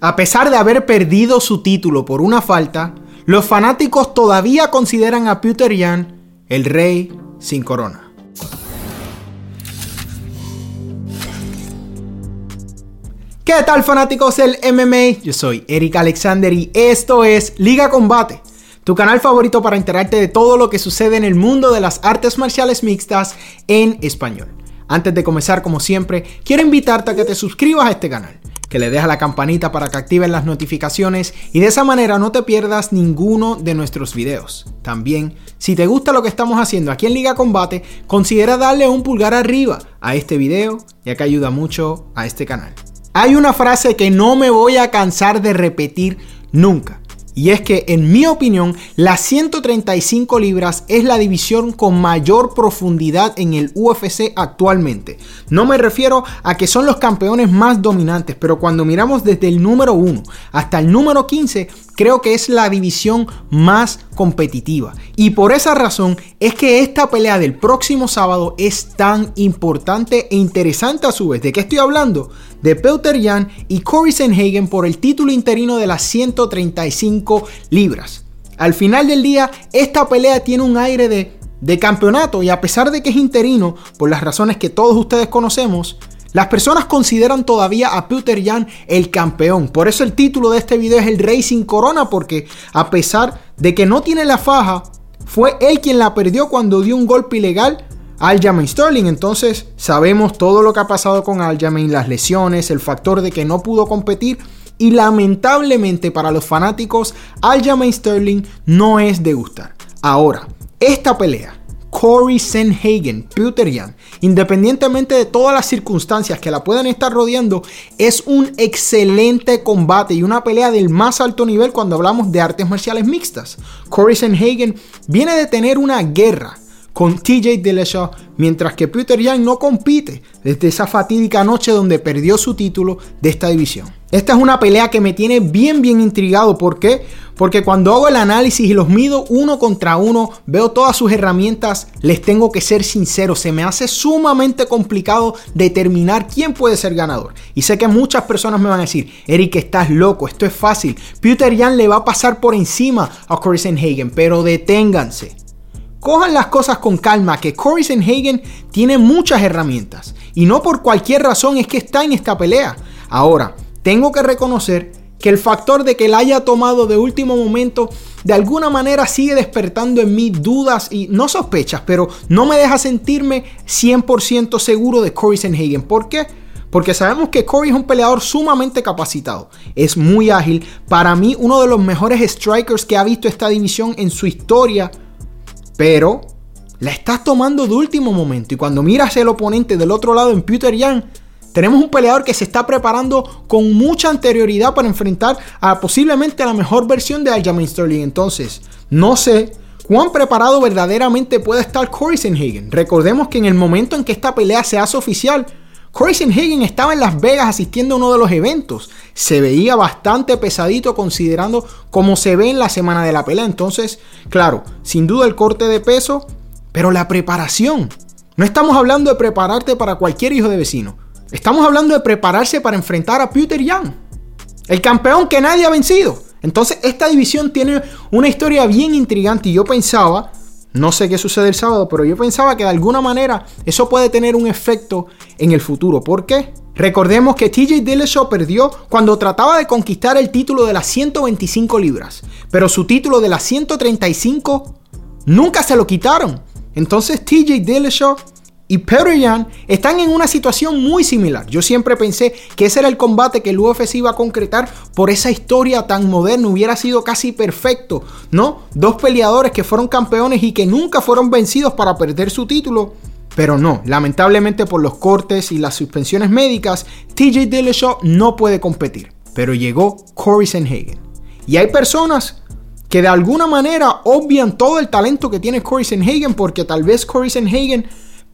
A pesar de haber perdido su título por una falta, los fanáticos todavía consideran a Peter Yan el rey sin corona. ¿Qué tal fanáticos del MMA? Yo soy Eric Alexander y esto es Liga Combate, tu canal favorito para enterarte de todo lo que sucede en el mundo de las artes marciales mixtas en español. Antes de comenzar, como siempre, quiero invitarte a que te suscribas a este canal que le dejas la campanita para que activen las notificaciones y de esa manera no te pierdas ninguno de nuestros videos. También, si te gusta lo que estamos haciendo aquí en Liga Combate, considera darle un pulgar arriba a este video, ya que ayuda mucho a este canal. Hay una frase que no me voy a cansar de repetir nunca. Y es que, en mi opinión, las 135 libras es la división con mayor profundidad en el UFC actualmente. No me refiero a que son los campeones más dominantes, pero cuando miramos desde el número 1 hasta el número 15, creo que es la división más competitiva. Y por esa razón es que esta pelea del próximo sábado es tan importante e interesante a su vez. ¿De qué estoy hablando? De Peter Jan y Corey Sanhagen por el título interino de las 135 libras. Al final del día, esta pelea tiene un aire de, de campeonato y a pesar de que es interino, por las razones que todos ustedes conocemos, las personas consideran todavía a Peter Jan el campeón. Por eso el título de este video es el Racing Corona, porque a pesar de que no tiene la faja, fue él quien la perdió cuando dio un golpe ilegal a Aljamain Sterling. Entonces sabemos todo lo que ha pasado con Aljamain, las lesiones, el factor de que no pudo competir. Y lamentablemente para los fanáticos, Aljamain Sterling no es de gustar. Ahora, esta pelea Corey Sanhagen, Peter Jan, independientemente de todas las circunstancias que la puedan estar rodeando, es un excelente combate y una pelea del más alto nivel cuando hablamos de artes marciales mixtas. Corey Sanhagen viene de tener una guerra con TJ Dillashaw, mientras que Peter Young no compite desde esa fatídica noche donde perdió su título de esta división. Esta es una pelea que me tiene bien bien intrigado. ¿Por qué? Porque cuando hago el análisis y los mido uno contra uno, veo todas sus herramientas, les tengo que ser sincero, se me hace sumamente complicado determinar quién puede ser ganador. Y sé que muchas personas me van a decir, Eric, estás loco, esto es fácil. Peter Young le va a pasar por encima a Corey Hagen, pero deténganse cojan las cosas con calma, que Corey Hagen tiene muchas herramientas y no por cualquier razón es que está en esta pelea. Ahora, tengo que reconocer que el factor de que la haya tomado de último momento de alguna manera sigue despertando en mí dudas y no sospechas, pero no me deja sentirme 100% seguro de Corey Hagen. ¿Por qué? Porque sabemos que Corey es un peleador sumamente capacitado, es muy ágil, para mí uno de los mejores strikers que ha visto esta división en su historia pero la estás tomando de último momento. Y cuando miras el oponente del otro lado en Peter Young, tenemos un peleador que se está preparando con mucha anterioridad para enfrentar a posiblemente la mejor versión de Aljamain Sterling. Entonces, no sé cuán preparado verdaderamente puede estar Corey Sanhagen. Recordemos que en el momento en que esta pelea se hace oficial, Corey Sanhagen estaba en Las Vegas asistiendo a uno de los eventos. Se veía bastante pesadito considerando cómo se ve en la semana de la pelea. Entonces, claro, sin duda el corte de peso, pero la preparación. No estamos hablando de prepararte para cualquier hijo de vecino. Estamos hablando de prepararse para enfrentar a Peter Young, el campeón que nadie ha vencido. Entonces, esta división tiene una historia bien intrigante y yo pensaba no sé qué sucede el sábado, pero yo pensaba que de alguna manera eso puede tener un efecto en el futuro. ¿Por qué? Recordemos que TJ Dillashaw perdió cuando trataba de conquistar el título de las 125 libras, pero su título de las 135 nunca se lo quitaron. Entonces TJ Dillashaw y Peter están en una situación muy similar. Yo siempre pensé que ese era el combate que el UFC iba a concretar por esa historia tan moderna. Hubiera sido casi perfecto, ¿no? Dos peleadores que fueron campeones y que nunca fueron vencidos para perder su título. Pero no, lamentablemente por los cortes y las suspensiones médicas, TJ Dillashaw no puede competir. Pero llegó Corey Sanhagen. Y hay personas que de alguna manera obvian todo el talento que tiene Corey Sanhagen porque tal vez Corey Sanhagen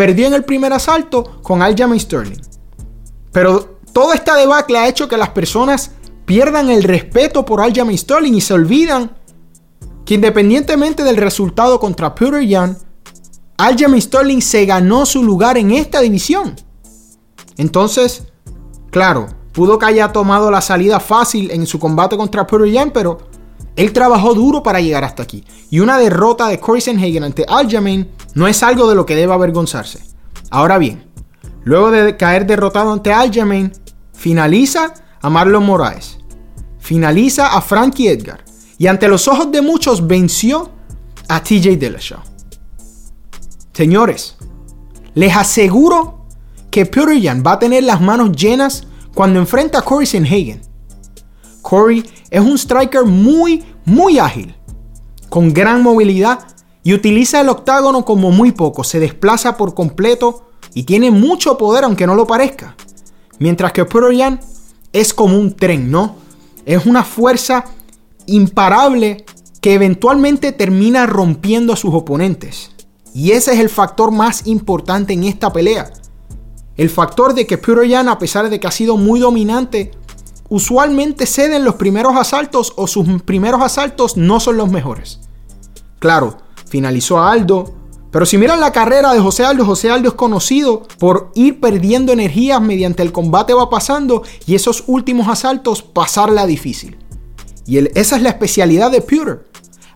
Perdió en el primer asalto con Aljamain Sterling. Pero toda esta debacle ha hecho que las personas pierdan el respeto por Aljamain Sterling y se olvidan que independientemente del resultado contra Peter Young, Aljamain Sterling se ganó su lugar en esta división. Entonces, claro, Pudo que haya tomado la salida fácil en su combate contra Peter Yan, pero él trabajó duro para llegar hasta aquí. Y una derrota de Corey Sanhagen ante Aljamain no es algo de lo que deba avergonzarse. Ahora bien, luego de caer derrotado ante Aljamain, finaliza a Marlon Moraes. Finaliza a Frankie Edgar. Y ante los ojos de muchos venció a TJ Dillashaw. Señores, les aseguro que Peter Yan va a tener las manos llenas cuando enfrenta a Corey Sanhagen. Corey es un striker muy, muy ágil, con gran movilidad y utiliza el octágono como muy poco, se desplaza por completo y tiene mucho poder aunque no lo parezca. Mientras que Peter es como un tren, ¿no? Es una fuerza imparable que eventualmente termina rompiendo a sus oponentes. Y ese es el factor más importante en esta pelea. El factor de que Peter a pesar de que ha sido muy dominante, usualmente cede en los primeros asaltos o sus primeros asaltos no son los mejores. Claro, finalizó a Aldo, pero si miran la carrera de José Aldo, José Aldo es conocido por ir perdiendo energías mediante el combate va pasando y esos últimos asaltos pasarla difícil. Y esa es la especialidad de Pewter.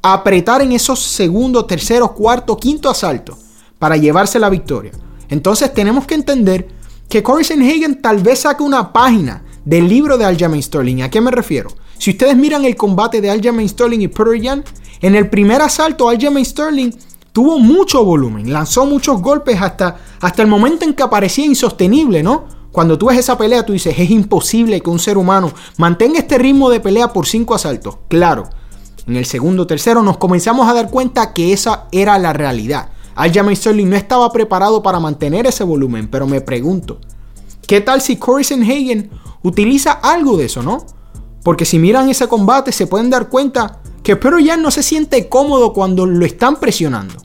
Apretar en esos segundo, tercero, cuarto, quinto asalto para llevarse la victoria. Entonces tenemos que entender que Corey Sanhagen tal vez saque una página del libro de Aljamain Sterling. ¿A qué me refiero? Si ustedes miran el combate de Aljamain Sterling y Peter Yan, en el primer asalto Aljamain Sterling tuvo mucho volumen, lanzó muchos golpes hasta, hasta el momento en que parecía insostenible, ¿no? Cuando tú ves esa pelea, tú dices, es imposible que un ser humano mantenga este ritmo de pelea por cinco asaltos. Claro, en el segundo tercero nos comenzamos a dar cuenta que esa era la realidad. Aljamain Sterling no estaba preparado para mantener ese volumen, pero me pregunto, ¿qué tal si Corey Hagen utiliza algo de eso, ¿no? Porque si miran ese combate se pueden dar cuenta que Pero ya no se siente cómodo cuando lo están presionando.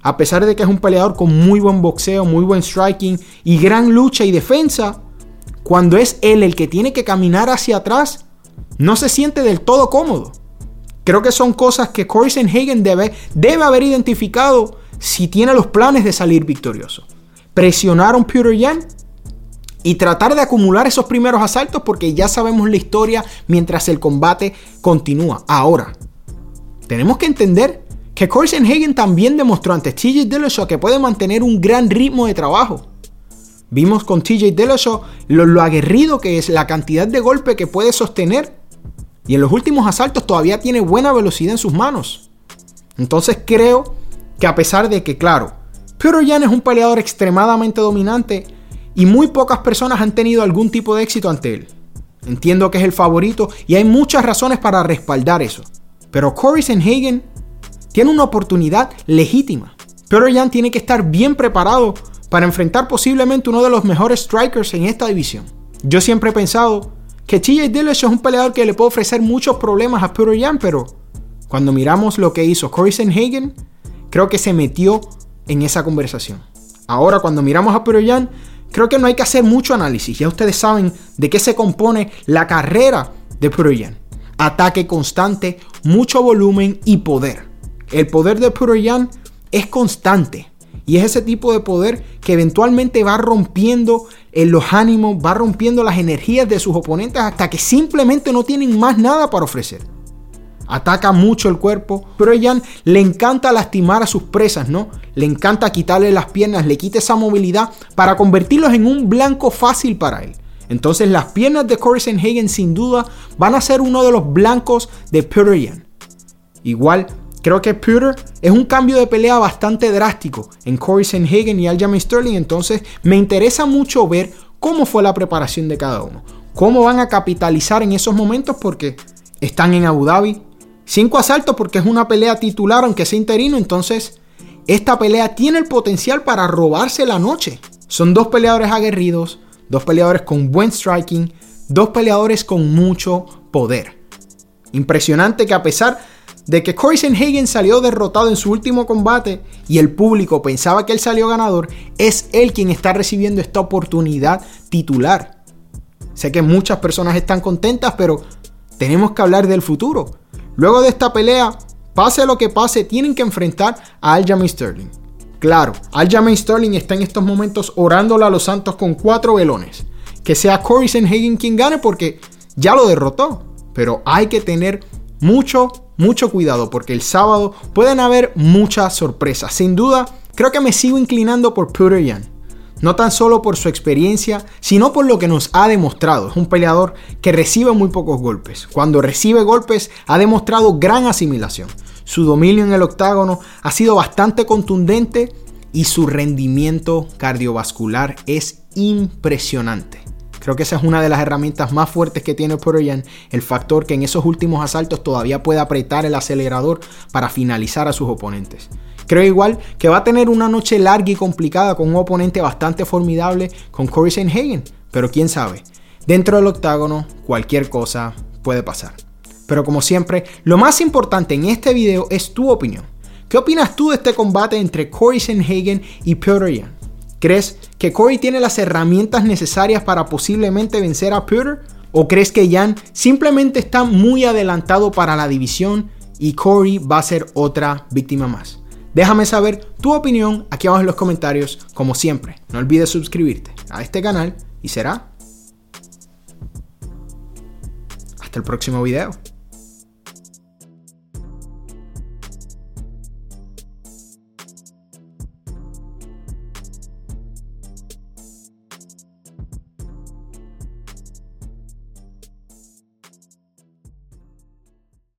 A pesar de que es un peleador con muy buen boxeo, muy buen striking y gran lucha y defensa, cuando es él el que tiene que caminar hacia atrás, no se siente del todo cómodo. Creo que son cosas que Corey Hagen debe, debe haber identificado si tiene los planes de salir victorioso. Presionaron Peter Yan y tratar de acumular esos primeros asaltos porque ya sabemos la historia mientras el combate continúa. Ahora, tenemos que entender que Corey Hagen también demostró ante TJ Dillashaw que puede mantener un gran ritmo de trabajo. Vimos con TJ Dillashaw lo, aguerrido que es, la cantidad de golpe que puede sostener y en los últimos asaltos todavía tiene buena velocidad en sus manos. Entonces creo que a pesar de que, claro, Peter Yan es un peleador extremadamente dominante, y muy pocas personas han tenido algún tipo de éxito ante él. Entiendo que es el favorito y hay muchas razones para respaldar eso. Pero Corey Sanhagen tiene una oportunidad legítima. Pero Jan tiene que estar bien preparado para enfrentar posiblemente uno de los mejores strikers en esta división. Yo siempre he pensado que TJ Dillashaw es un peleador que le puede ofrecer muchos problemas a Peter Jan, pero cuando miramos lo que hizo Corey Sanhagen, creo que se metió en esa conversación. Ahora cuando miramos a Peter Jan, creo que no hay que hacer mucho análisis. Ya ustedes saben de qué se compone la carrera de Puroyan. Ataque constante, mucho volumen y poder. El poder de Puroyan es constante. Y es ese tipo de poder que eventualmente va rompiendo en los ánimos, va rompiendo las energías de sus oponentes hasta que simplemente no tienen más nada para ofrecer ataca mucho el cuerpo, Jan le encanta lastimar a sus presas, ¿no? Le encanta quitarle las piernas, le quita esa movilidad para convertirlos en un blanco fácil para él. Entonces las piernas de Corey Hagen sin duda van a ser uno de los blancos de Peter Jan. Igual, creo que Peter es un cambio de pelea bastante drástico en Corey Hagen y Aljamain Sterling, entonces me interesa mucho ver cómo fue la preparación de cada uno. Cómo van a capitalizar en esos momentos porque están en Abu Dhabi, Cinco asaltos porque es una pelea titular, aunque sea interino. Entonces, esta pelea tiene el potencial para robarse la noche. Son dos peleadores aguerridos, dos peleadores con buen striking, dos peleadores con mucho poder. Impresionante que a pesar de que Corey Hagen salió derrotado en su último combate y el público pensaba que él salió ganador, es él quien está recibiendo esta oportunidad titular. Sé que muchas personas están contentas, pero tenemos que hablar del futuro. Luego de esta pelea, pase lo que pase, tienen que enfrentar a Aljamain Sterling. Claro, Aljamain Sterling está en estos momentos orándole a los santos con cuatro velones. que sea Corey Sanhagen quien gane porque ya lo derrotó. Pero hay que tener mucho, mucho cuidado porque el sábado pueden haber muchas sorpresas. Sin duda, creo que me sigo inclinando por Peter Yan. No tan solo por su experiencia, sino por lo que nos ha demostrado. Es un peleador que recibe muy pocos golpes. Cuando recibe golpes ha demostrado gran asimilación. Su dominio en el octágono ha sido bastante contundente y su rendimiento cardiovascular es impresionante. Creo que esa es una de las herramientas más fuertes que tiene Yan, el factor que en esos últimos asaltos todavía puede apretar el acelerador para finalizar a sus oponentes. Creo igual que va a tener una noche larga y complicada con un oponente bastante formidable con Corey Hagen, pero quién sabe, dentro del octágono cualquier cosa puede pasar. Pero como siempre, lo más importante en este video es tu opinión. ¿Qué opinas tú de este combate entre Corey Hagen y Peter Yan? ¿Crees que Corey tiene las herramientas necesarias para posiblemente vencer a Peter? ¿O crees que Jan simplemente está muy adelantado para la división y Corey va a ser otra víctima más? Déjame saber tu opinión aquí abajo en los comentarios. Como siempre, no olvides suscribirte a este canal y será hasta el próximo video.